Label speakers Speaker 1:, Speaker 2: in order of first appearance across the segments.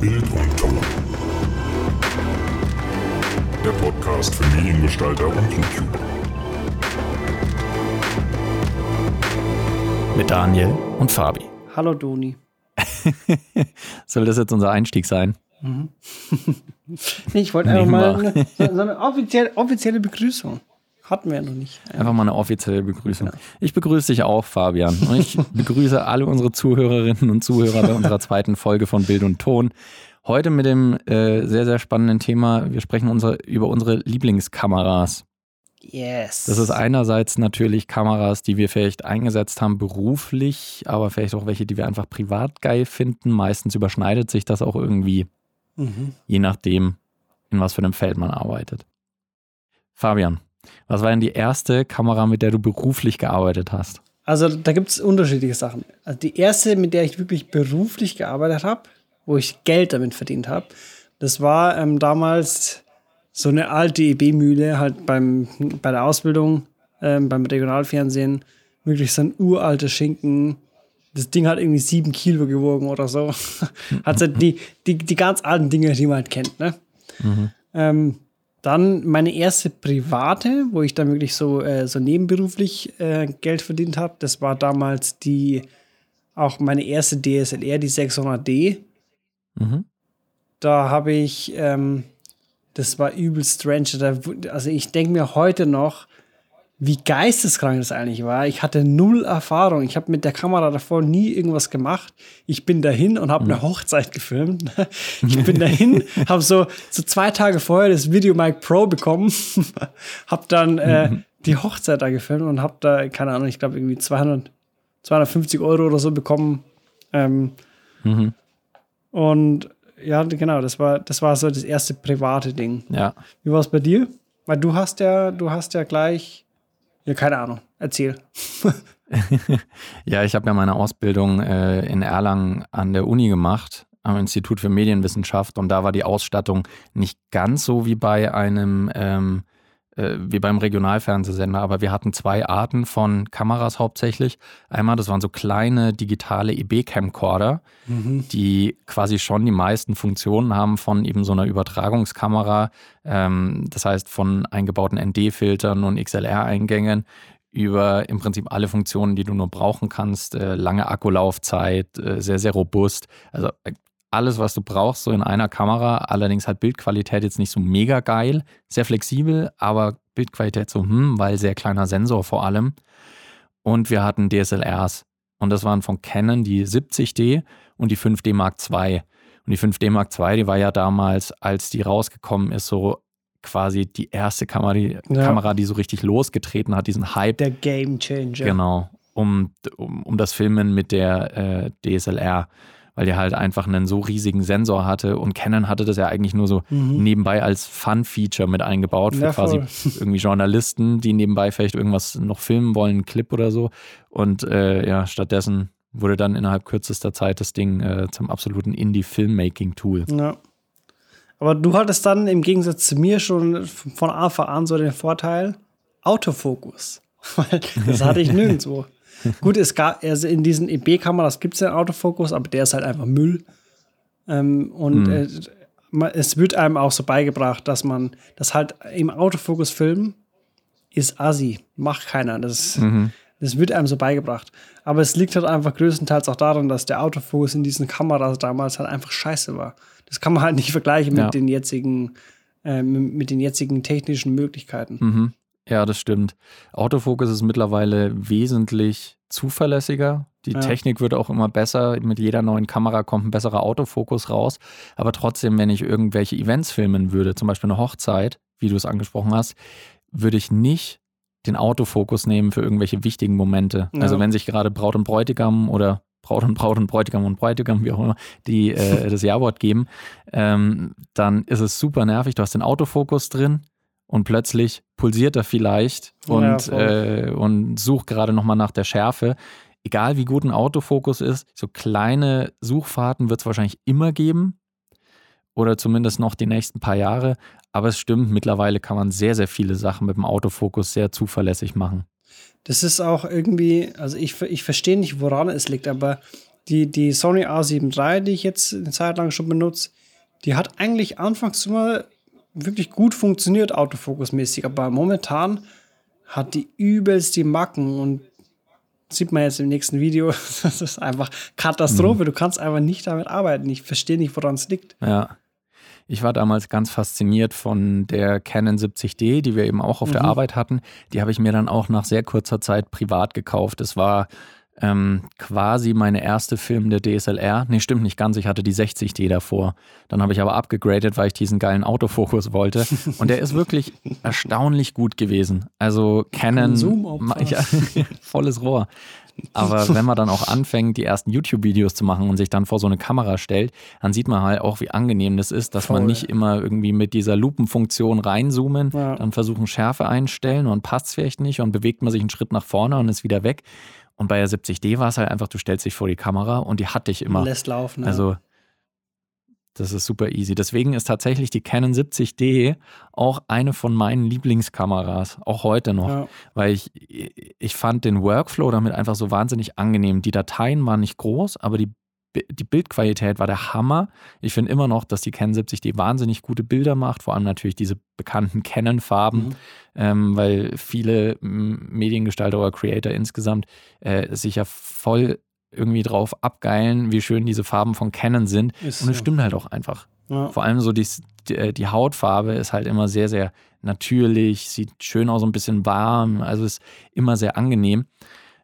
Speaker 1: Bild und Ton. Der Podcast für Mediengestalter und YouTuber.
Speaker 2: Mit Daniel und Fabi.
Speaker 3: Hallo Doni.
Speaker 2: Soll das jetzt unser Einstieg sein?
Speaker 3: nee, ich wollte einfach mal eine, so eine offizielle, offizielle Begrüßung. Hatten wir ja noch nicht.
Speaker 2: Einfach mal eine offizielle Begrüßung. Ich begrüße dich auch, Fabian. Und ich begrüße alle unsere Zuhörerinnen und Zuhörer bei unserer zweiten Folge von Bild und Ton. Heute mit dem äh, sehr, sehr spannenden Thema. Wir sprechen unsere, über unsere Lieblingskameras.
Speaker 3: Yes.
Speaker 2: Das ist einerseits natürlich Kameras, die wir vielleicht eingesetzt haben beruflich, aber vielleicht auch welche, die wir einfach privat geil finden. Meistens überschneidet sich das auch irgendwie,
Speaker 3: Mhm.
Speaker 2: je nachdem, in was für einem Feld man arbeitet. Fabian, was war denn die erste Kamera, mit der du beruflich gearbeitet hast?
Speaker 3: Also da gibt es unterschiedliche Sachen. Also die erste, mit der ich wirklich beruflich gearbeitet habe, wo ich Geld damit verdient habe, das war ähm, damals so eine alte EB-Mühle, halt beim, bei der Ausbildung, ähm, beim Regionalfernsehen, wirklich so ein uralter Schinken. Das Ding hat irgendwie sieben Kilo gewogen oder so. hat halt die, die, die ganz alten Dinge, die man halt kennt, ne? Ähm, dann meine erste private, wo ich dann wirklich so, äh, so nebenberuflich äh, Geld verdient habe. Das war damals die, auch meine erste DSLR, die 600D.
Speaker 2: Mhm.
Speaker 3: Da habe ich, ähm, das war übel strange. Da, also ich denke mir heute noch, wie geisteskrank das eigentlich war. Ich hatte null Erfahrung. Ich habe mit der Kamera davor nie irgendwas gemacht. Ich bin dahin und habe eine Hochzeit gefilmt. Ich bin dahin, habe so, so zwei Tage vorher das Video Mic Pro bekommen, habe dann äh, die Hochzeit da gefilmt und habe da, keine Ahnung, ich glaube irgendwie 200, 250 Euro oder so bekommen. Ähm,
Speaker 2: Mhm.
Speaker 3: und ja, genau, das war, das war so das erste private Ding.
Speaker 2: Ja,
Speaker 3: Wie war es bei dir? Weil du hast ja, du hast ja gleich, ja, keine Ahnung, erzähl.
Speaker 2: ja ich habe ja meine Ausbildung äh, in Erlangen an der Uni gemacht, am Institut für Medienwissenschaft. Und da war die Ausstattung nicht ganz so wie bei einem, ähm, äh, wie beim Regionalfernsehsender, aber wir hatten zwei Arten von Kameras hauptsächlich. Einmal, das waren so kleine digitale EB-Camcorder, die quasi schon die meisten Funktionen haben von eben so einer Übertragungskamera. Ähm, das heißt, von eingebauten ND-Filtern und XLR-Eingängen über im Prinzip alle Funktionen, die du nur brauchen kannst. Äh, lange Akkulaufzeit, äh, sehr, sehr robust. Also äh, alles, was du brauchst, so in einer Kamera. Allerdings hat Bildqualität jetzt nicht so mega geil. Sehr flexibel, aber Bildqualität so, hm, weil sehr kleiner Sensor vor allem. Und wir hatten DSLRs. Und das waren von Canon die 70D und die 5D Mark II. Und die 5D Mark II, die war ja damals, als die rausgekommen ist, so quasi die erste Kamera, die,
Speaker 3: Ja.
Speaker 2: Kamera, die so richtig losgetreten hat, diesen Hype
Speaker 3: Der Game Changer.
Speaker 2: Genau, um, um, um das Filmen mit der äh, DSLR, weil die halt einfach einen so riesigen Sensor hatte und Canon hatte das ja eigentlich nur so nebenbei als Fun-Feature mit eingebaut für
Speaker 3: Mhm. Ja,
Speaker 2: quasi irgendwie Journalisten, die nebenbei vielleicht irgendwas noch filmen wollen, einen Clip oder so. Und äh, ja, stattdessen wurde dann innerhalb kürzester Zeit das Ding äh, zum absoluten Indie-Filmmaking-Tool.
Speaker 3: Ja. Aber du hattest dann im Gegensatz zu mir schon von Anfang an so den Vorteil Autofokus. Weil das hatte ich nirgendwo. Gut, es gab, also in diesen EB-Kameras gibt es den Autofokus, aber der ist halt einfach Müll. Ähm, und äh, ma- es wird einem auch so beigebracht, dass man das halt im Autofokus filmen ist assi. Macht keiner. Das, das wird einem so beigebracht. Aber es liegt halt einfach größtenteils auch daran, dass der Autofokus in diesen Kameras damals halt einfach scheiße war. Das kann man halt nicht vergleichen mit
Speaker 2: Ja.
Speaker 3: den jetzigen, äh, mit mit den jetzigen technischen Möglichkeiten.
Speaker 2: Mhm. Ja, das stimmt. Autofokus ist mittlerweile wesentlich zuverlässiger. Die
Speaker 3: Ja.
Speaker 2: Technik wird auch immer besser. Mit jeder neuen Kamera kommt ein besserer Autofokus raus. Aber trotzdem, wenn ich irgendwelche Events filmen würde, zum Beispiel eine Hochzeit, wie du es angesprochen hast, würde ich nicht den Autofokus nehmen für irgendwelche wichtigen Momente.
Speaker 3: Ja.
Speaker 2: Also wenn sich gerade Braut und Bräutigam oder Braut und Braut und Bräutigam und Bräutigam, wie auch immer, die äh, das Ja-Wort geben, ähm, dann ist es super nervig. Du hast den Autofokus drin und plötzlich pulsiert er vielleicht
Speaker 3: Ja,
Speaker 2: und,
Speaker 3: voll.
Speaker 2: äh, und sucht gerade nochmal nach der Schärfe. Egal wie gut ein Autofokus ist, so kleine Suchfahrten wird es wahrscheinlich immer geben oder zumindest noch die nächsten paar Jahre. Aber es stimmt, mittlerweile kann man sehr, sehr viele Sachen mit dem Autofokus sehr zuverlässig machen.
Speaker 3: Das ist auch irgendwie, also ich, ich verstehe nicht, woran es liegt, aber die, die Sony A7 III, die ich jetzt eine Zeit lang schon benutze, die hat eigentlich anfangs immer wirklich gut funktioniert, autofokusmäßig, aber momentan hat die übelst die Macken und sieht man jetzt im nächsten Video, das ist einfach Katastrophe. Mhm. Du kannst einfach nicht damit arbeiten. Ich verstehe nicht, woran es liegt.
Speaker 2: Ja. Ich war damals ganz fasziniert von der Canon 70D, die wir eben auch auf mhm. der Arbeit hatten. Die habe ich mir dann auch nach sehr kurzer Zeit privat gekauft. Es war ähm, quasi meine erste Film der DSLR. Nee, stimmt nicht ganz. Ich hatte die 60D davor. Dann habe ich aber abgegradet, weil ich diesen geilen Autofokus wollte. Und der ist wirklich erstaunlich gut gewesen. Also Canon. Ja, volles Rohr. Aber wenn man dann auch anfängt, die ersten YouTube-Videos zu machen und sich dann vor so eine Kamera stellt, dann sieht man halt auch, wie angenehm das ist, dass Voll. man nicht immer irgendwie mit dieser Lupenfunktion reinzoomen, ja. dann versuchen Schärfe einstellen und passt es vielleicht nicht und bewegt man sich einen Schritt nach vorne und ist wieder weg. Und bei der 70D war es halt einfach, du stellst dich vor die Kamera und die hat dich immer.
Speaker 3: Lässt laufen.
Speaker 2: Ja. Also das ist super easy. Deswegen ist tatsächlich die Canon 70D auch eine von meinen Lieblingskameras, auch heute noch, ja. weil ich, ich fand den Workflow damit einfach so wahnsinnig angenehm. Die Dateien waren nicht groß, aber die die Bildqualität war der Hammer. Ich finde immer noch, dass die Canon 70D wahnsinnig gute Bilder macht, vor allem natürlich diese bekannten Canon-Farben, mhm. ähm, weil viele Mediengestalter oder Creator insgesamt äh, sich ja voll irgendwie drauf abgeilen, wie schön diese Farben von Canon sind. Ist Und es so. stimmt halt auch einfach. Ja. Vor allem so die, die, äh, die, Hautfarbe ist halt immer sehr, sehr natürlich, sieht schön aus, so ein bisschen warm, also ist immer sehr angenehm.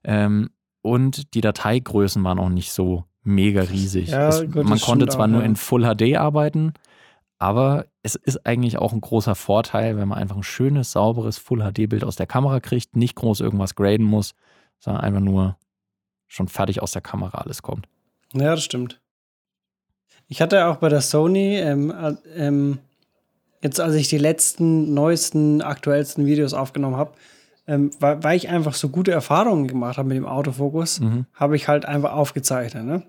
Speaker 2: Ähm, und die Dateigrößen waren auch nicht so mega riesig. Ja, es, gut, man konnte zwar auch, nur ja. in Full HD arbeiten, aber es ist eigentlich auch ein großer Vorteil, wenn man einfach ein schönes, sauberes Full HD-Bild aus der Kamera kriegt, nicht groß irgendwas graden muss, sondern einfach nur schon fertig aus der Kamera alles kommt.
Speaker 3: Ja, das stimmt. Ich hatte auch bei der Sony, ähm, äh, ähm, jetzt als ich die letzten, neuesten, aktuellsten Videos aufgenommen habe, ähm, weil, weil, ich einfach so gute Erfahrungen gemacht habe mit dem Autofokus, mhm. habe ich halt einfach aufgezeichnet. Ne?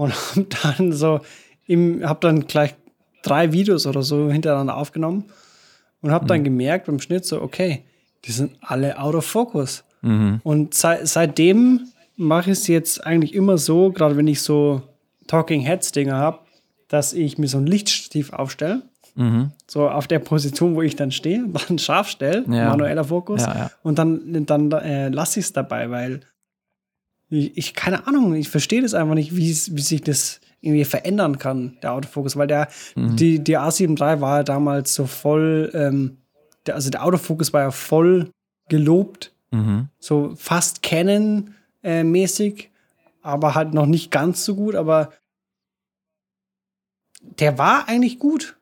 Speaker 3: Und habe dann so, habe dann gleich drei Videos oder so hintereinander aufgenommen und habe mhm. dann gemerkt beim Schnitt so, okay, die sind alle Autofokus. Mhm. Und seit, seitdem mache ich es jetzt eigentlich immer so, gerade wenn ich so Talking Heads Dinger habe, dass ich mir so ein Lichtstativ aufstelle Mhm. So auf der Position, wo ich dann stehe, dann scharf stelle, ja. manueller Fokus. Ja, ja. Und dann, dann äh, lasse ich es dabei, weil ich, ich, keine Ahnung, ich verstehe das einfach nicht, wie, sich das irgendwie verändern kann, der Autofokus, weil der, mhm. die, die A7 III war ja damals so voll, ähm, der, also der Autofokus war ja voll gelobt, mhm. so fast Canon-mäßig, äh, aber halt noch nicht ganz so gut, aber der war eigentlich gut.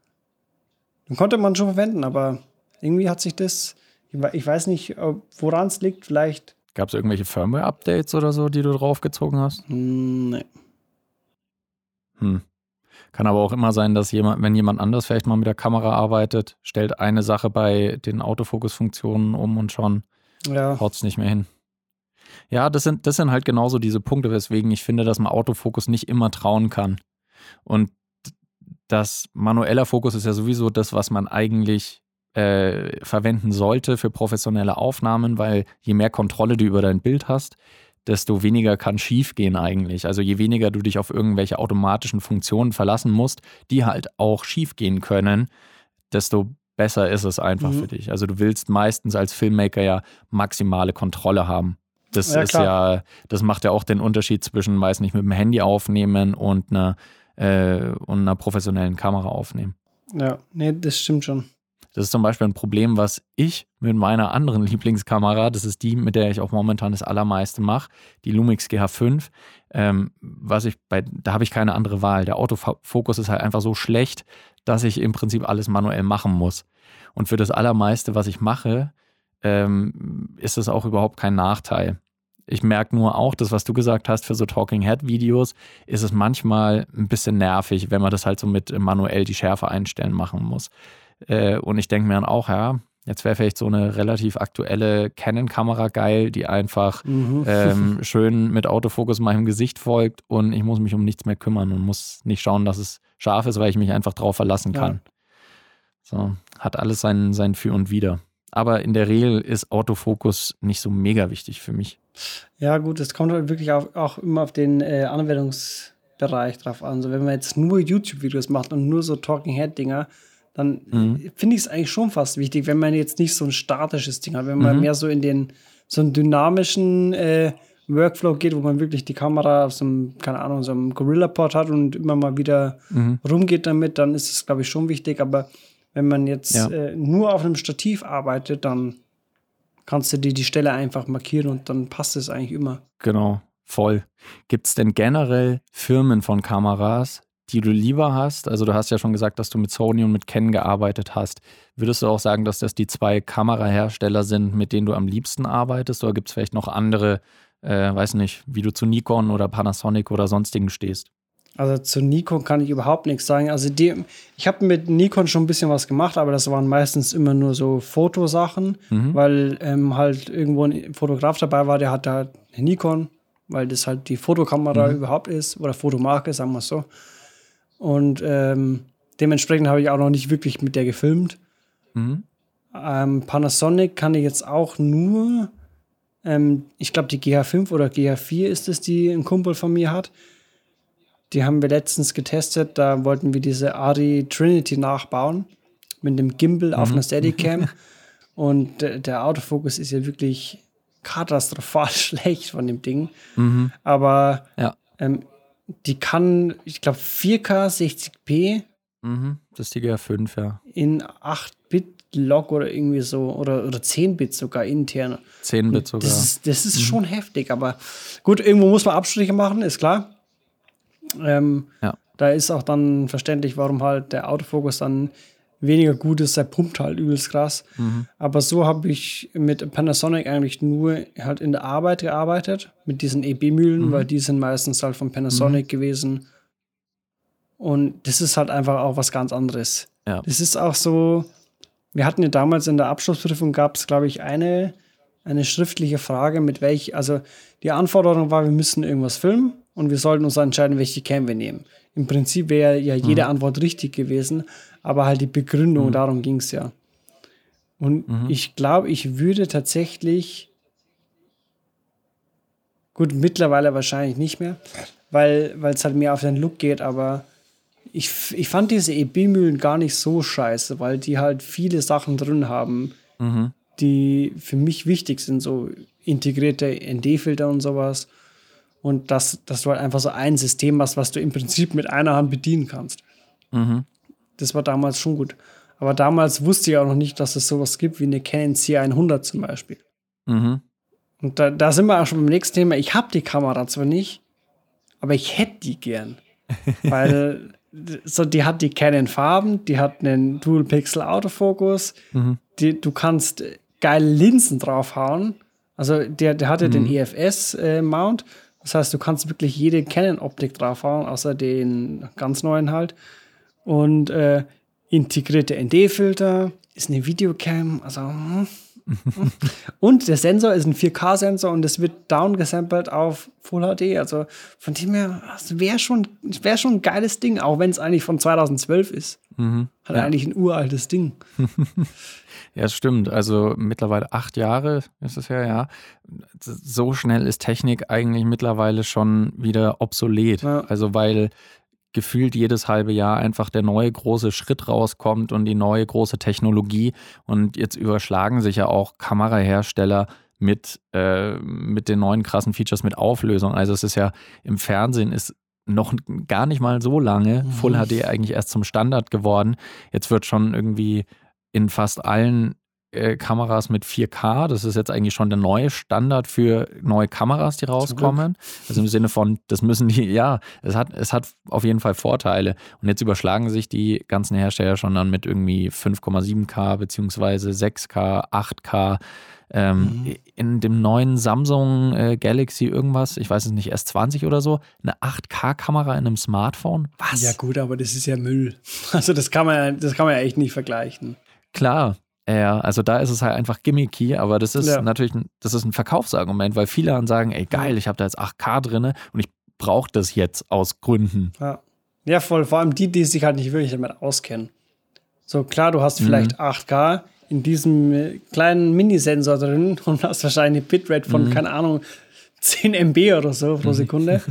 Speaker 3: Den konnte man schon verwenden, aber irgendwie hat sich das, ich weiß nicht, woran es liegt, vielleicht.
Speaker 2: Gab es irgendwelche Firmware-Updates oder so, die du draufgezogen hast?
Speaker 3: Hm, nee.
Speaker 2: Hm. Kann aber auch immer sein, dass jemand, wenn jemand anders vielleicht mal mit der Kamera arbeitet, stellt eine Sache bei den Autofokus-Funktionen um und schon ja. haut es nicht mehr hin. Ja, das sind, das sind halt genauso diese Punkte, weswegen ich finde, dass man Autofokus nicht immer trauen kann. Und dass manueller Fokus ist ja sowieso das, was man eigentlich äh, verwenden sollte für professionelle Aufnahmen, weil je mehr Kontrolle du über dein Bild hast, desto weniger kann schiefgehen eigentlich. Also je weniger du dich auf irgendwelche automatischen Funktionen verlassen musst, die halt auch schiefgehen können, desto besser ist es einfach mhm. für dich. Also du willst meistens als Filmmaker ja maximale Kontrolle haben. Das ja, ist ja, das macht ja auch den Unterschied zwischen, weiß nicht, mit dem Handy aufnehmen und einer äh, und einer professionellen Kamera aufnehmen.
Speaker 3: Ja, nee, das stimmt schon.
Speaker 2: Das ist zum Beispiel ein Problem, was ich mit meiner anderen Lieblingskamera, das ist die, mit der ich auch momentan das allermeiste mache, die Lumix GH5, ähm, was ich bei, da habe ich keine andere Wahl. Der Autofokus ist halt einfach so schlecht, dass ich im Prinzip alles manuell machen muss. Und für das allermeiste, was ich mache, ähm, ist das auch überhaupt kein Nachteil. Ich merke nur auch, das, was du gesagt hast, für so Talking Head Videos ist es manchmal ein bisschen nervig, wenn man das halt so mit manuell die Schärfe einstellen machen muss. Äh, und ich denke mir dann auch, ja, jetzt wäre vielleicht so eine relativ aktuelle Canon-Kamera geil, die einfach mhm. ähm, schön mit Autofokus meinem Gesicht folgt und ich muss mich um nichts mehr kümmern und muss nicht schauen, dass es scharf ist, weil ich mich einfach drauf verlassen kann. Ja. So, hat alles sein, sein Für und Wider. aber in der Regel ist Autofokus nicht so mega wichtig für mich.
Speaker 3: Ja, gut, es kommt halt wirklich auch, auch immer auf den äh, Anwendungsbereich drauf an. So, wenn man jetzt nur YouTube-Videos macht und nur so Talking-Head-Dinger, dann mhm. finde ich es eigentlich schon fast wichtig, wenn man jetzt nicht so ein statisches Ding hat, wenn man mhm. mehr so in den so einen dynamischen äh, Workflow geht, wo man wirklich die Kamera auf so einem, keine Ahnung, so einem Gorilla-Pod hat und immer mal wieder mhm. rumgeht damit, dann ist es, glaube ich, schon wichtig. Aber wenn man jetzt ja. äh, nur auf einem Stativ arbeitet, dann kannst du dir die Stelle einfach markieren und dann passt es eigentlich immer.
Speaker 2: Genau, voll. Gibt es denn generell Firmen von Kameras, die du lieber hast? Also du hast ja schon gesagt, dass du mit Sony und mit Canon gearbeitet hast. Würdest du auch sagen, dass das die zwei Kamerahersteller sind, mit denen du am liebsten arbeitest? Oder gibt es vielleicht noch andere äh, weiß nicht, wie du zu Nikon oder Panasonic oder sonstigen stehst.
Speaker 3: Also zu Nikon kann ich überhaupt nichts sagen. Also die, ich habe mit Nikon schon ein bisschen was gemacht, aber das waren meistens immer nur so Fotosachen, mhm. weil ähm, halt irgendwo ein Fotograf dabei war, der halt eine Nikon, weil das halt die Fotokamera mhm. überhaupt ist oder Fotomarke, sagen wir es so. Und ähm, dementsprechend habe ich auch noch nicht wirklich mit der gefilmt. Mhm. Ähm, Panasonic kann ich jetzt auch nur ähm, ich glaube, die GH5 oder GH4 ist es, die ein Kumpel von mir hat. Die haben wir letztens getestet. Da wollten wir diese Ari Trinity nachbauen mit dem Gimbal mhm. auf einer Steadicam. Und der Autofokus ist ja wirklich katastrophal schlecht von dem Ding. Mhm. Aber ja. ähm, die kann, ich glaube, 4K 60p.
Speaker 2: Mhm. Das ist die GH5, ja.
Speaker 3: In 8-Bit Log oder irgendwie so oder, oder 10-Bit sogar intern.
Speaker 2: 10-Bit sogar.
Speaker 3: Das ist, das ist mhm. schon heftig, aber gut, irgendwo muss man Abstriche machen, ist klar. Ähm, ja. Da ist auch dann verständlich, warum halt der Autofokus dann weniger gut ist, der pumpt halt übelst krass. Mhm. Aber so habe ich mit Panasonic eigentlich nur halt in der Arbeit gearbeitet, mit diesen EB-Mühlen, mhm. weil die sind meistens halt von Panasonic mhm. gewesen. Und das ist halt einfach auch was ganz anderes. Ja. Das ist auch so, wir hatten ja damals in der Abschlussprüfung gab es, glaube ich, eine, eine schriftliche Frage, mit welch, also die Anforderung war, wir müssen irgendwas filmen und wir sollten uns entscheiden, welche Cam wir nehmen. Im Prinzip wäre ja jede mhm. Antwort richtig gewesen, aber halt die Begründung, mhm. darum ging es ja. Und mhm. ich glaube, ich würde tatsächlich, gut, mittlerweile wahrscheinlich nicht mehr, weil es halt mehr auf den Look geht, aber ich, ich fand diese EB-Mühlen gar nicht so scheiße, weil die halt viele Sachen drin haben, mhm. die für mich wichtig sind, so integrierte ND-Filter und sowas. Und dass, dass du halt einfach so ein System hast, was du im Prinzip mit einer Hand bedienen kannst. Mhm. Das war damals schon gut. Aber damals wusste ich auch noch nicht, dass es sowas gibt wie eine Canon C100 zum Beispiel. Mhm. Und da, da sind wir auch schon beim nächsten Thema. Ich habe die Kamera zwar nicht, aber ich hätte die gern. Weil so, die hat die Canon Farben, die hat einen Dual Pixel Autofokus, mhm. die, du kannst geile Linsen draufhauen. Also der, der hatte mhm. den EFS äh, Mount. Das heißt, du kannst wirklich jede Canon Optik draufhauen, außer den ganz neuen halt. Und äh, integrierte ND-Filter, ist eine Videocam, also hm. und der Sensor ist ein 4K-Sensor und es wird downgesampelt auf Full HD. Also von dem her, das wäre schon, wär schon ein geiles Ding, auch wenn es eigentlich von 2012 ist. Mhm. Hat ja. eigentlich ein uraltes Ding.
Speaker 2: ja, es stimmt. Also mittlerweile acht Jahre ist es ja, ja. So schnell ist Technik eigentlich mittlerweile schon wieder obsolet. Ja. Also weil gefühlt jedes halbe Jahr einfach der neue große Schritt rauskommt und die neue große Technologie. Und jetzt überschlagen sich ja auch Kamerahersteller mit, äh, mit den neuen krassen Features mit Auflösung. Also es ist ja im Fernsehen ist noch gar nicht mal so lange mhm. Full HD eigentlich erst zum Standard geworden. Jetzt wird schon irgendwie in fast allen Kameras mit 4K. Das ist jetzt eigentlich schon der neue Standard für neue Kameras, die rauskommen. Also im Sinne von, das müssen die, ja, es hat, es hat auf jeden Fall Vorteile. Und jetzt überschlagen sich die ganzen Hersteller schon dann mit irgendwie 5,7K beziehungsweise 6K, 8K. Ähm, mhm. In dem neuen Samsung äh, Galaxy irgendwas, ich weiß es nicht, S20 oder so, eine 8K-Kamera in einem Smartphone.
Speaker 3: Was? Ja, gut, aber das ist ja Müll. Also, das kann man, das kann man ja echt nicht vergleichen.
Speaker 2: Klar, ja, also da ist es halt einfach gimmicky, aber das ist ja. natürlich ein, das ist ein Verkaufsargument, weil viele dann sagen, ey geil, ich habe da jetzt 8K drin und ich brauche das jetzt aus Gründen.
Speaker 3: Ja. ja, voll. Vor allem die, die sich halt nicht wirklich damit auskennen. So klar, du hast vielleicht mhm. 8K, in diesem äh, kleinen Minisensor drin und hast wahrscheinlich eine Bitrate von, mhm. keine Ahnung, 10 MB oder so pro mhm. Sekunde.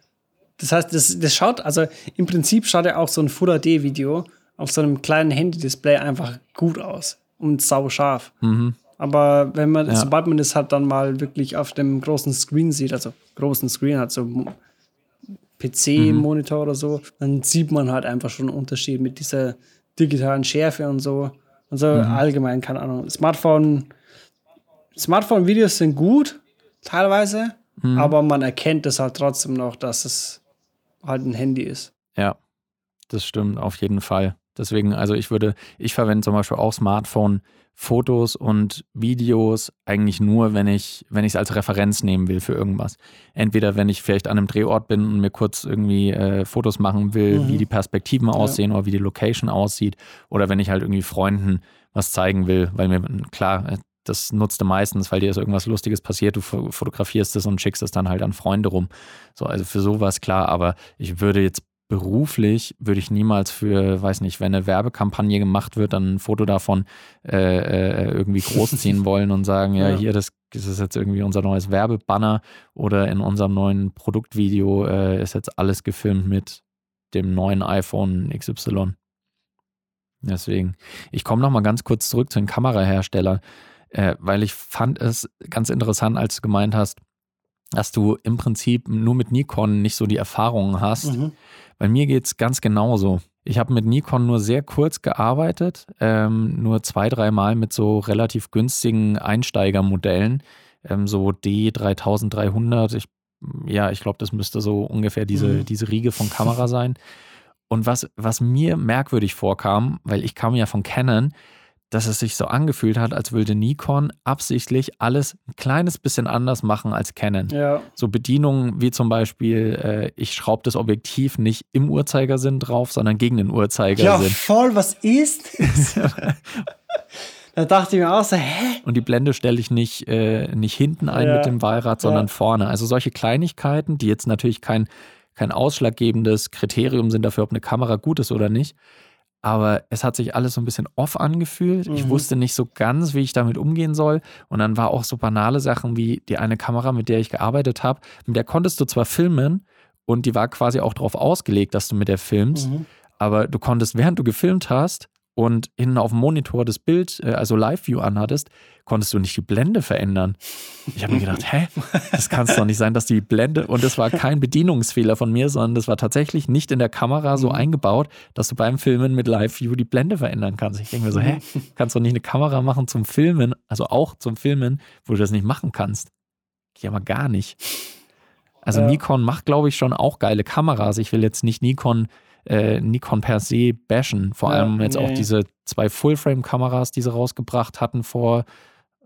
Speaker 3: das heißt, das, das schaut, also im Prinzip schaut ja auch so ein Full HD-Video auf so einem kleinen Handy-Display einfach gut aus und sau scharf. Mhm. Aber wenn man, ja. sobald man das halt dann mal wirklich auf dem großen Screen sieht, also großen Screen hat, so PC-Monitor mhm. oder so, dann sieht man halt einfach schon einen Unterschied mit dieser digitalen Schärfe und so. Also mhm. allgemein, keine Ahnung. Smartphone, Smartphone-Videos sind gut, teilweise, mhm. aber man erkennt es halt trotzdem noch, dass es halt ein Handy ist.
Speaker 2: Ja, das stimmt, auf jeden Fall. Deswegen, also ich würde, ich verwende zum Beispiel auch Smartphone Fotos und Videos eigentlich nur, wenn ich, wenn ich es als Referenz nehmen will für irgendwas. Entweder wenn ich vielleicht an einem Drehort bin und mir kurz irgendwie äh, Fotos machen will, mhm. wie die Perspektiven aussehen ja. oder wie die Location aussieht, oder wenn ich halt irgendwie Freunden was zeigen will, weil mir klar, äh, das nutzt du meistens, weil dir ist irgendwas Lustiges passiert, du fotografierst es und schickst es dann halt an Freunde rum. So, also für sowas klar, aber ich würde jetzt beruflich würde ich niemals für, weiß nicht, wenn eine Werbekampagne gemacht wird, dann ein Foto davon äh, äh, irgendwie großziehen wollen und sagen, ja, ja, hier, das, das, ist jetzt irgendwie unser neues Werbebanner oder in unserem neuen Produktvideo äh, ist jetzt alles gefilmt mit dem neuen iPhone XY. Deswegen, ich komme nochmal ganz kurz zurück zu den Kameraherstellern, äh, weil ich fand es ganz interessant, als du gemeint hast, dass du im Prinzip nur mit Nikon nicht so die Erfahrungen hast. Mhm. Bei mir geht es ganz genauso. Ich habe mit Nikon nur sehr kurz gearbeitet, ähm, nur zwei, dreimal mit so relativ günstigen Einsteigermodellen, ähm, so D3300. Ich, ja, ich glaube, das müsste so ungefähr diese, mhm. diese Riege von Kamera sein. Und was, was mir merkwürdig vorkam, weil ich kam ja von Canon, dass es sich so angefühlt hat, als würde Nikon absichtlich alles ein kleines bisschen anders machen als Canon. Ja. So Bedienungen wie zum Beispiel, äh, ich schraube das Objektiv nicht im Uhrzeigersinn drauf, sondern gegen den Uhrzeigersinn. Ja,
Speaker 3: voll, was ist das? da dachte ich mir auch so, hä?
Speaker 2: Und die Blende stelle ich nicht, äh, nicht hinten ein ja. mit dem Wahlrad, sondern ja. vorne. Also solche Kleinigkeiten, die jetzt natürlich kein, kein ausschlaggebendes Kriterium sind dafür, ob eine Kamera gut ist oder nicht aber es hat sich alles so ein bisschen off angefühlt. Mhm. Ich wusste nicht so ganz, wie ich damit umgehen soll. Und dann war auch so banale Sachen wie die eine Kamera, mit der ich gearbeitet habe, mit der konntest du zwar filmen und die war quasi auch darauf ausgelegt, dass du mit der filmst, mhm. aber du konntest, während du gefilmt hast, und hinten auf dem Monitor das Bild, äh, also Live-View anhattest, konntest du nicht die Blende verändern. Ich habe mir gedacht, hä, das kann es doch nicht sein, dass die Blende, und das war kein Bedienungsfehler von mir, sondern das war tatsächlich nicht in der Kamera so mhm. eingebaut, dass du beim Filmen mit Live-View die Blende verändern kannst. Ich denke mir so, hä, kannst du nicht eine Kamera machen zum Filmen, also auch zum Filmen, wo du das nicht machen kannst? Ja, aber gar nicht. Also ja. Nikon macht, glaube ich, schon auch geile Kameras. Ich will jetzt nicht Nikon äh, Nikon per se bashen. Vor ja, allem jetzt nee. auch diese zwei Full-Frame-Kameras, die sie rausgebracht hatten vor,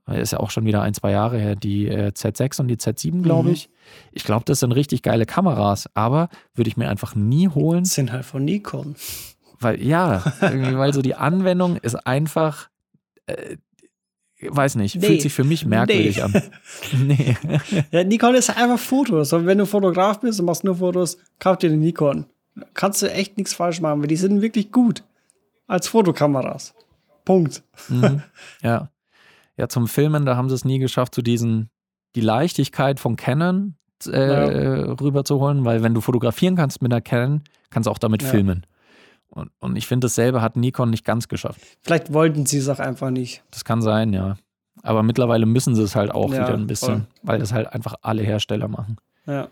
Speaker 2: ist ja auch schon wieder ein, zwei Jahre her, die äh, Z6 und die Z7, glaube mhm. ich. Ich glaube, das sind richtig geile Kameras, aber würde ich mir einfach nie holen. Das
Speaker 3: sind halt von Nikon.
Speaker 2: Weil, ja, weil so die Anwendung ist einfach, äh, weiß nicht, nee. fühlt sich für mich merkwürdig nee. an.
Speaker 3: nee. Ja, Nikon ist einfach Fotos. Und wenn du Fotograf bist und machst nur Fotos, kauf dir den Nikon kannst du echt nichts falsch machen, weil die sind wirklich gut als Fotokameras. Punkt.
Speaker 2: Mhm. Ja. Ja, zum Filmen, da haben sie es nie geschafft, zu diesen, die Leichtigkeit von Canon äh, ja. rüberzuholen, weil wenn du fotografieren kannst mit einer Canon, kannst du auch damit ja. filmen. Und, und ich finde, dasselbe hat Nikon nicht ganz geschafft.
Speaker 3: Vielleicht wollten sie es auch einfach nicht.
Speaker 2: Das kann sein, ja. Aber mittlerweile müssen sie es halt auch ja, wieder ein bisschen, voll. weil das halt einfach alle Hersteller machen. Ja.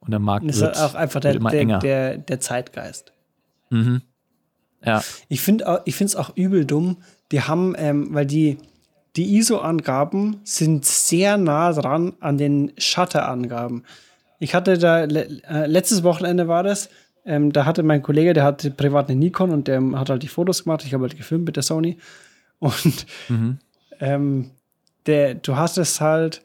Speaker 2: Und der Markt und wird,
Speaker 3: auch einfach der, immer der, enger. Der, der Zeitgeist.
Speaker 2: Mhm. Ja.
Speaker 3: Ich finde es auch übel dumm. Die haben, ähm, weil die, die ISO-Angaben sind sehr nah dran an den Shutter-Angaben. Ich hatte da, äh, letztes Wochenende war das, ähm, da hatte mein Kollege, der hatte privat eine Nikon und der hat halt die Fotos gemacht. Ich habe halt gefilmt mit der Sony. Und mhm. ähm, der, du hast es halt,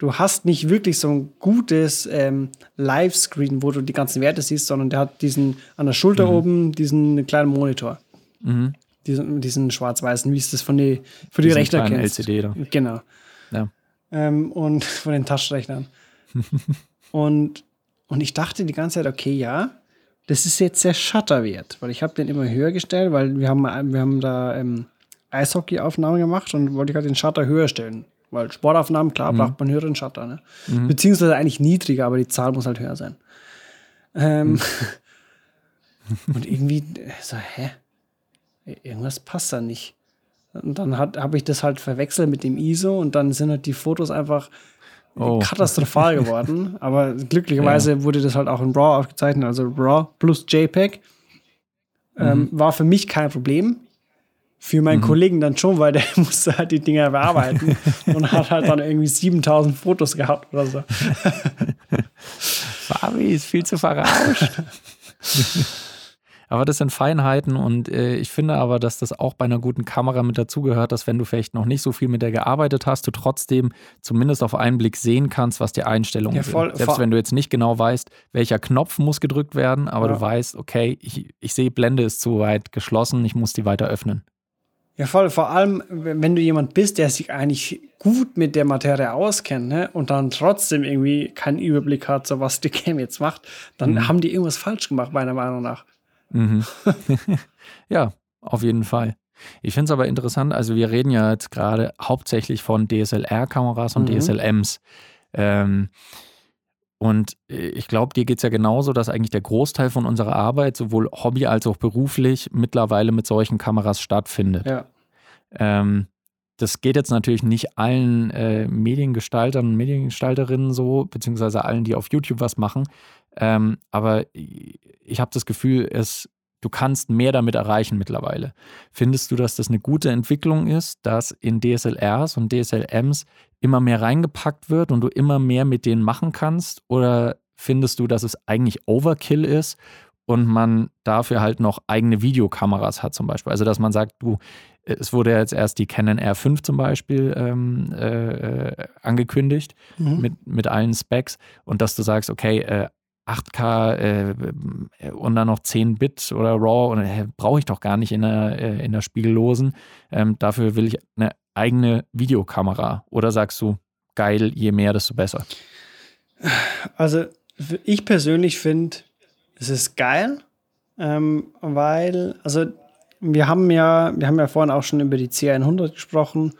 Speaker 3: du hast nicht wirklich so ein gutes ähm, Livescreen, wo du die ganzen Werte siehst, sondern der hat diesen an der Schulter mhm. oben diesen kleinen Monitor. Mhm. Diesen, diesen schwarz-weißen, wie ist das von die, für die Rechner kennst.
Speaker 2: LCD da.
Speaker 3: Genau. Ja. Ähm, und von den Taschenrechnern. und, und ich dachte die ganze Zeit, okay, ja, das ist jetzt der Shutterwert, weil ich habe den immer höher gestellt, weil wir haben, wir haben da ähm, Eishockeyaufnahmen gemacht und wollte ich halt den Shutter höher stellen. Weil Sportaufnahmen, klar,
Speaker 2: Mhm.
Speaker 3: braucht man einen höheren Shutter. Ne? Beziehungsweise eigentlich niedriger, aber die Zahl muss halt höher sein. Ähm,
Speaker 2: Mhm.
Speaker 3: und irgendwie äh, so, hä? Irgendwas passt da nicht. Und dann habe ich das halt verwechselt mit dem ISO und dann sind halt die Fotos einfach
Speaker 2: Oh.
Speaker 3: katastrophal geworden. Aber glücklicherweise wurde das halt auch in RAW aufgezeichnet, also RAW plus JPEG. Ähm, war für mich kein Problem. Für meinen Kollegen dann schon, weil der musste halt die Dinger bearbeiten und hat halt dann irgendwie 7000 Fotos gehabt oder so.
Speaker 2: Fabi ist viel zu verrauscht. aber das sind Feinheiten und äh, ich finde aber, dass das auch bei einer guten Kamera mit dazugehört, dass wenn du vielleicht noch nicht so viel mit der gearbeitet hast, du trotzdem zumindest auf einen Blick sehen kannst, was die Einstellungen
Speaker 3: Ja, voll.
Speaker 2: sind. Selbst wenn du jetzt nicht genau weißt, welcher Knopf muss gedrückt werden, aber
Speaker 3: Ja.
Speaker 2: du weißt, okay, ich, ich sehe, Blende ist zu weit geschlossen, ich muss die weiter öffnen.
Speaker 3: Ja, voll. Vor allem, wenn du jemand bist, der sich eigentlich gut mit der Materie auskennt ne? und dann trotzdem irgendwie keinen Überblick hat, so was die Cam jetzt macht, dann haben die irgendwas falsch gemacht, meiner Meinung nach.
Speaker 2: Mhm. ja, auf jeden Fall. Ich finde es aber interessant, also wir reden ja jetzt gerade hauptsächlich von DSLR-Kameras und
Speaker 3: Mhm.
Speaker 2: DSLMs. Ähm, und äh, ich glaube, dir geht es ja genauso, dass eigentlich der Großteil von unserer Arbeit, sowohl Hobby als auch beruflich, mittlerweile mit solchen Kameras stattfindet.
Speaker 3: Ja.
Speaker 2: Ähm, das geht jetzt natürlich nicht allen äh, Mediengestaltern und Mediengestalterinnen so, beziehungsweise allen, die auf YouTube was machen. Ähm, aber ich habe das Gefühl, es, du kannst mehr damit erreichen mittlerweile. Findest du, dass das eine gute Entwicklung ist, dass in DSLRs und DSLMs immer mehr reingepackt wird und du immer mehr mit denen machen kannst? Oder findest du, dass es eigentlich Overkill ist und man dafür halt noch eigene Videokameras hat zum Beispiel? Also, dass man sagt, du, es wurde jetzt erst die Canon R5 zum Beispiel ähm, äh, angekündigt
Speaker 3: Mhm.
Speaker 2: mit, mit allen Specs und dass du sagst, okay, äh, 8K äh, und dann noch 10 Bit oder RAW und äh, brauche ich doch gar nicht in der, äh, in der spiegellosen. Ähm, dafür will ich eine eigene Videokamera. Oder sagst du, geil, je mehr, desto besser?
Speaker 3: Also ich persönlich finde, es ist geil, ähm, weil, also wir haben ja, wir haben ja vorhin auch schon über die C100 gesprochen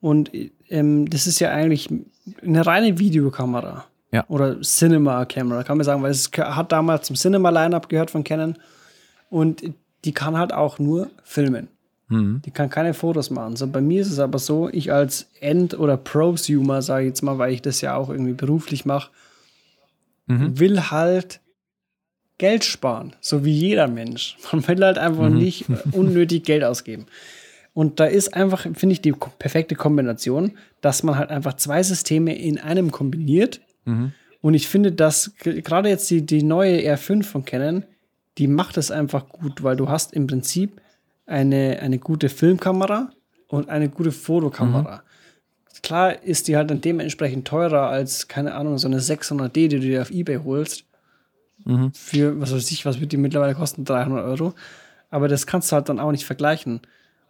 Speaker 3: und ähm, das ist ja eigentlich eine reine Videokamera.
Speaker 2: Ja.
Speaker 3: Oder Cinema-Camera, kann man sagen, weil es hat damals zum Cinema-Line-Up gehört von Canon und die kann halt auch nur filmen.
Speaker 2: Mhm.
Speaker 3: Die kann keine Fotos machen. So, bei mir ist es aber so, ich als End- oder Prosumer, sage ich jetzt mal, weil ich das ja auch irgendwie beruflich mache,
Speaker 2: Mhm.
Speaker 3: will halt Geld sparen, so wie jeder Mensch. Man will halt einfach
Speaker 2: Mhm.
Speaker 3: nicht unnötig Geld ausgeben. Und da ist einfach, finde ich, die perfekte Kombination, dass man halt einfach zwei Systeme in einem kombiniert.
Speaker 2: Mhm.
Speaker 3: Und ich finde, dass gerade jetzt die, die neue R5 von Canon, die macht es einfach gut, weil du hast im Prinzip eine, eine gute Filmkamera und eine gute Fotokamera. Klar ist die halt dann dementsprechend teurer als, keine Ahnung, so eine 600D, die du dir auf Ebay holst.
Speaker 2: Mhm.
Speaker 3: Für, was weiß ich, was wird die mittlerweile kosten? 300 Euro. Aber das kannst du halt dann auch nicht vergleichen.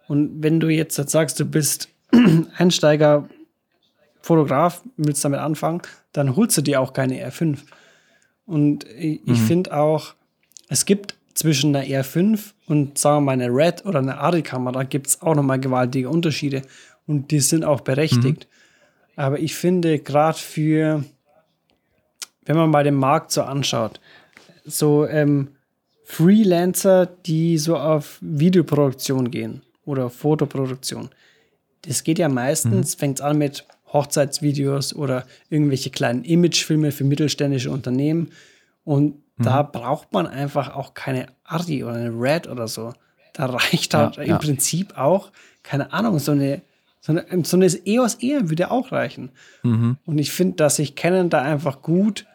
Speaker 3: Und wenn du jetzt, jetzt sagst, du bist Einsteiger, Fotograf, willst damit anfangen, dann holst du dir auch keine R5. Und ich, ich finde auch, es gibt zwischen einer R5 und sagen wir mal eine Red oder eine ARRI-Kamera gibt es auch nochmal gewaltige Unterschiede. Und die sind auch berechtigt. Aber ich finde, gerade für, wenn man mal den Markt so anschaut, so ähm, Freelancer, die so auf Videoproduktion gehen oder Fotoproduktion, das geht ja meistens, fängt es an mit Hochzeitsvideos oder irgendwelche kleinen Imagefilme für mittelständische Unternehmen. Und da braucht man einfach auch keine Arri oder eine Red oder so. Da reicht halt
Speaker 2: Ja,
Speaker 3: im
Speaker 2: ja.
Speaker 3: Prinzip auch, keine Ahnung, so eine, so eine, so eine EOS R würde auch reichen.
Speaker 2: Mhm.
Speaker 3: Und ich finde, dass sich Canon da einfach gut,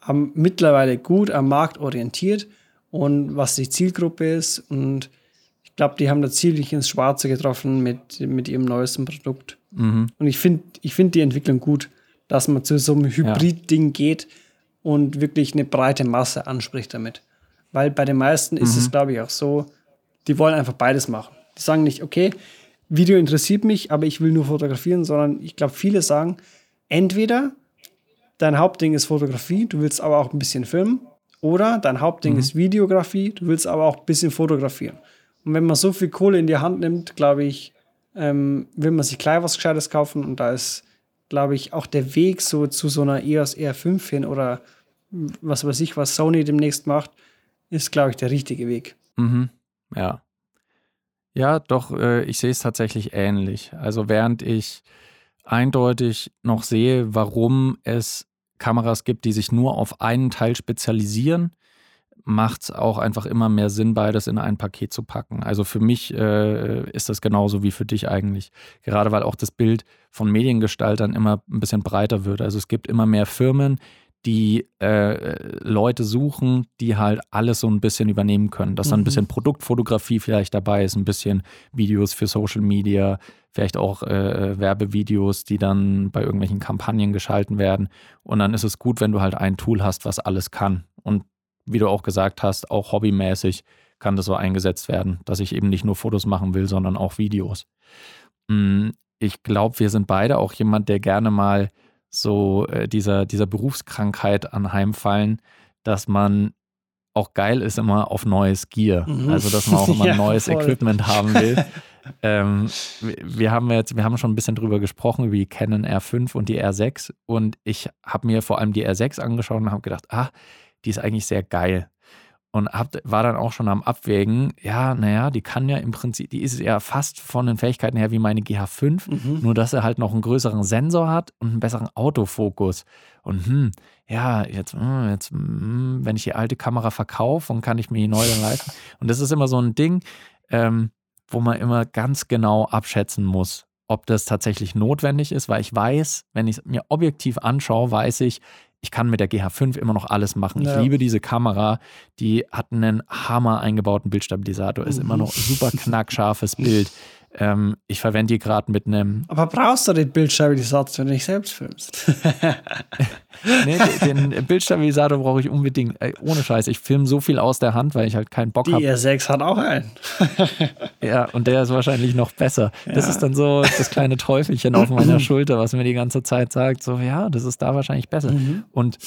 Speaker 3: am, mittlerweile gut am Markt orientiert und was die Zielgruppe ist. Und ich glaube, die haben da ziemlich ins Schwarze getroffen mit, mit ihrem neuesten Produkt.
Speaker 2: Mhm.
Speaker 3: Und ich finde ich find die Entwicklung gut, dass man zu so einem Hybrid-Ding geht und wirklich eine breite Masse anspricht damit. Weil bei den meisten ist es, glaube ich, auch so, die wollen einfach beides machen. Die sagen nicht, okay, Video interessiert mich, aber ich will nur fotografieren, sondern ich glaube, viele sagen, entweder dein Hauptding ist Fotografie, du willst aber auch ein bisschen filmen, oder dein Hauptding ist Videografie, du willst aber auch ein bisschen fotografieren. Und wenn man so viel Kohle in die Hand nimmt, glaube ich, ähm, will man sich gleich was Gescheites kaufen und da ist, glaube ich, auch der Weg so zu so einer EOS R5 hin oder was weiß ich, was Sony demnächst macht, ist, glaube ich, der richtige Weg.
Speaker 2: Mhm. Ja. Ja, doch, äh, ich sehe es tatsächlich ähnlich. Also während ich eindeutig noch sehe, warum es Kameras gibt, die sich nur auf einen Teil spezialisieren, macht es auch einfach immer mehr Sinn, beides in ein Paket zu packen. Also für mich äh, ist das genauso wie für dich eigentlich. Gerade weil auch das Bild von Mediengestaltern immer ein bisschen breiter wird. Also es gibt immer mehr Firmen, die äh, Leute suchen, die halt alles so ein bisschen übernehmen können. Dass dann ein mhm. bisschen Produktfotografie vielleicht dabei ist, ein bisschen Videos für Social Media, vielleicht auch äh, Werbevideos, die dann bei irgendwelchen Kampagnen geschalten werden. Und dann ist es gut, wenn du halt ein Tool hast, was alles kann. Und wie du auch gesagt hast, auch hobbymäßig kann das so eingesetzt werden, dass ich eben nicht nur Fotos machen will, sondern auch Videos. Hm, ich glaube, wir sind beide auch jemand, der gerne mal so äh, dieser, dieser Berufskrankheit anheimfallen, dass man auch geil ist immer auf neues Gear. Mhm. Also dass man auch immer ja, neues voll. Equipment haben will. ähm, wir haben jetzt, wir haben schon ein bisschen drüber gesprochen, über die Canon R5 und die R6. Und ich habe mir vor allem die R6 angeschaut und habe gedacht, ah, die ist eigentlich sehr geil und hab, war dann auch schon am Abwägen, ja, naja, die kann ja im Prinzip, die ist ja fast von den Fähigkeiten her wie meine GH5, mhm. nur dass er halt noch einen größeren Sensor hat und einen besseren Autofokus. Und hm, ja, jetzt, hm, jetzt hm, wenn ich die alte Kamera verkaufe und kann ich mir die neue dann leisten. Und das ist immer so ein Ding, ähm, wo man immer ganz genau abschätzen muss, ob das tatsächlich notwendig ist, weil ich weiß, wenn ich es mir objektiv anschaue, weiß ich, ich kann mit der GH5 immer noch alles machen. Ja. Ich liebe diese Kamera. Die hat einen Hammer eingebauten Bildstabilisator, ist immer noch super knackscharfes Bild. Ähm, ich verwende die gerade mit einem.
Speaker 3: Aber brauchst du den Bildstabilisator, wenn du nicht selbst filmst?
Speaker 2: nee, den, Bildstabilisator brauche ich unbedingt. Äh, ohne Scheiß. Ich filme so viel aus der Hand, weil ich halt keinen Bock habe.
Speaker 3: Die R6 hat auch einen.
Speaker 2: ja, und der ist wahrscheinlich noch besser. Ja. Das ist dann so das kleine Teufelchen auf meiner Schulter, was mir die ganze Zeit sagt: so, ja, das ist da wahrscheinlich besser. Mhm. Und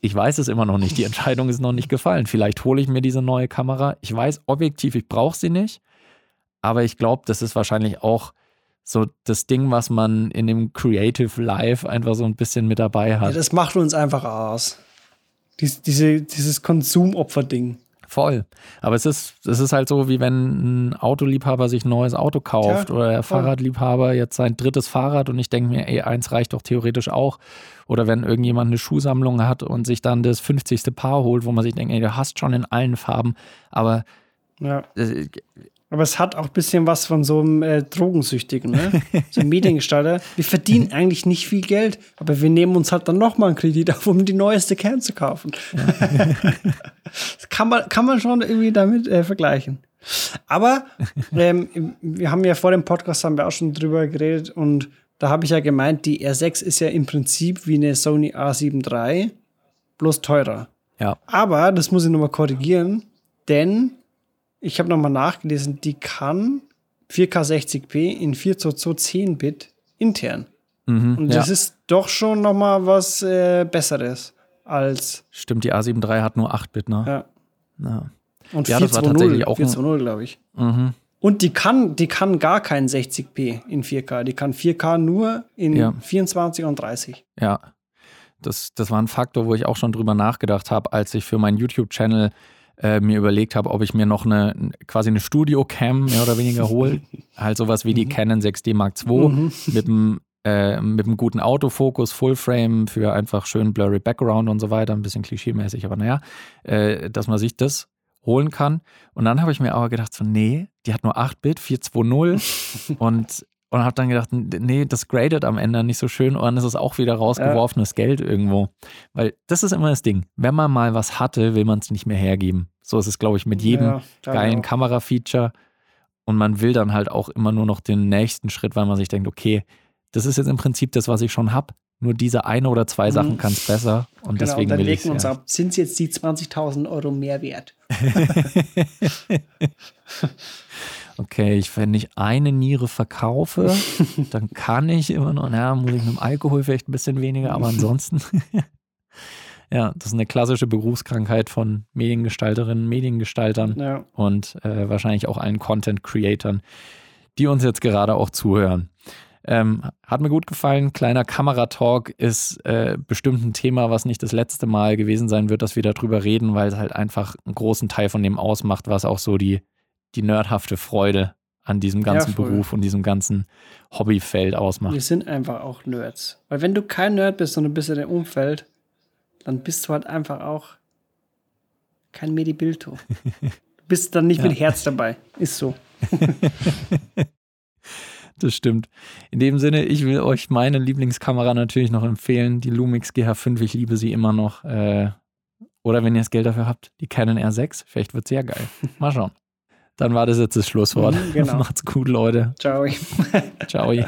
Speaker 2: ich weiß es immer noch nicht. Die Entscheidung ist noch nicht gefallen. Vielleicht hole ich mir diese neue Kamera. Ich weiß objektiv, ich brauche sie nicht. Aber ich glaube, das ist wahrscheinlich auch so das Ding, was man in dem Creative Life einfach so ein bisschen mit dabei hat.
Speaker 3: Ja, das macht uns einfach aus. Dies, diese, dieses Konsumopfer-Ding.
Speaker 2: Voll. Aber es ist, es ist halt so, wie wenn ein Autoliebhaber sich ein neues Auto kauft ja, oder der voll. Fahrradliebhaber jetzt sein drittes Fahrrad und ich denke mir, ey, eins reicht doch theoretisch auch. Oder wenn irgendjemand eine Schuhsammlung hat und sich dann das 50. Paar holt, wo man sich denkt, ey, du hast schon in allen Farben, aber
Speaker 3: ja. Aber es hat auch ein bisschen was von so einem äh, Drogensüchtigen, ne? so einem Mediengestalter. Wir verdienen eigentlich nicht viel Geld, aber wir nehmen uns halt dann nochmal einen Kredit auf, um die neueste Kern zu kaufen. das kann man, kann man schon irgendwie damit äh, vergleichen. Aber ähm, wir haben ja vor dem Podcast haben wir auch schon drüber geredet und da habe ich ja gemeint, die R6 ist ja im Prinzip wie eine Sony A7 III, bloß teurer.
Speaker 2: Ja.
Speaker 3: Aber das muss ich nochmal korrigieren, denn ich habe nochmal nachgelesen, die kann 4K 60p in 4 zu 2 10 Bit intern. Mhm, und das ja. ist doch schon nochmal was äh, Besseres als.
Speaker 2: Stimmt, die A7 III hat nur 8 Bit, ne?
Speaker 3: Ja.
Speaker 2: ja.
Speaker 3: Und ja, 4 das war tatsächlich auch 420, glaube ich. Mhm. Und die kann, die kann gar kein 60p in 4K. Die kann 4K nur in ja. 24 und 30.
Speaker 2: Ja. Das, das war ein Faktor, wo ich auch schon drüber nachgedacht habe, als ich für meinen YouTube-Channel äh, mir überlegt habe, ob ich mir noch eine quasi eine Studio-Cam mehr oder weniger hole. halt sowas wie die mhm. Canon 6D Mark II mhm. mit einem äh, mit einem guten Autofokus, Fullframe für einfach schön blurry Background und so weiter, ein bisschen klischeemäßig, aber naja, äh, dass man sich das holen kann. Und dann habe ich mir aber gedacht, so, nee, die hat nur 8-Bit, 420 und und habe dann gedacht, nee, das gradet am Ende nicht so schön und dann ist es auch wieder rausgeworfenes ja. Geld irgendwo. Weil das ist immer das Ding. Wenn man mal was hatte, will man es nicht mehr hergeben. So ist es, glaube ich, mit jedem ja, geilen Kamerafeature. Und man will dann halt auch immer nur noch den nächsten Schritt, weil man sich denkt, okay, das ist jetzt im Prinzip das, was ich schon habe. Nur diese eine oder zwei mhm. Sachen kann es besser. Und genau, deswegen und dann will legen
Speaker 3: uns ja. ab, sind es jetzt die 20.000 Euro mehr wert?
Speaker 2: okay, ich, wenn ich eine Niere verkaufe, dann kann ich immer noch, naja, muss ich mit dem Alkohol vielleicht ein bisschen weniger, aber ansonsten, ja, das ist eine klassische Berufskrankheit von Mediengestalterinnen, Mediengestaltern ja. und äh, wahrscheinlich auch allen Content-Creatern, die uns jetzt gerade auch zuhören. Ähm, hat mir gut gefallen. Kleiner Kameratalk ist äh, bestimmt ein Thema, was nicht das letzte Mal gewesen sein wird, dass wir darüber reden, weil es halt einfach einen großen Teil von dem ausmacht, was auch so die, die nerdhafte Freude an diesem ganzen ja, Beruf und diesem ganzen Hobbyfeld ausmacht.
Speaker 3: Wir sind einfach auch Nerds. Weil wenn du kein Nerd bist, sondern bist in dem Umfeld, dann bist du halt einfach auch kein Medibilto. du bist dann nicht ja. mit Herz dabei. Ist so.
Speaker 2: das stimmt. In dem Sinne, ich will euch meine Lieblingskamera natürlich noch empfehlen, die Lumix GH5, ich liebe sie immer noch. Äh, oder wenn ihr das Geld dafür habt, die Canon R6, vielleicht wird es ja geil. Mal schauen. Dann war das jetzt das Schlusswort. Mhm, genau. Macht's gut, Leute.
Speaker 3: Ciao.
Speaker 2: Ciao.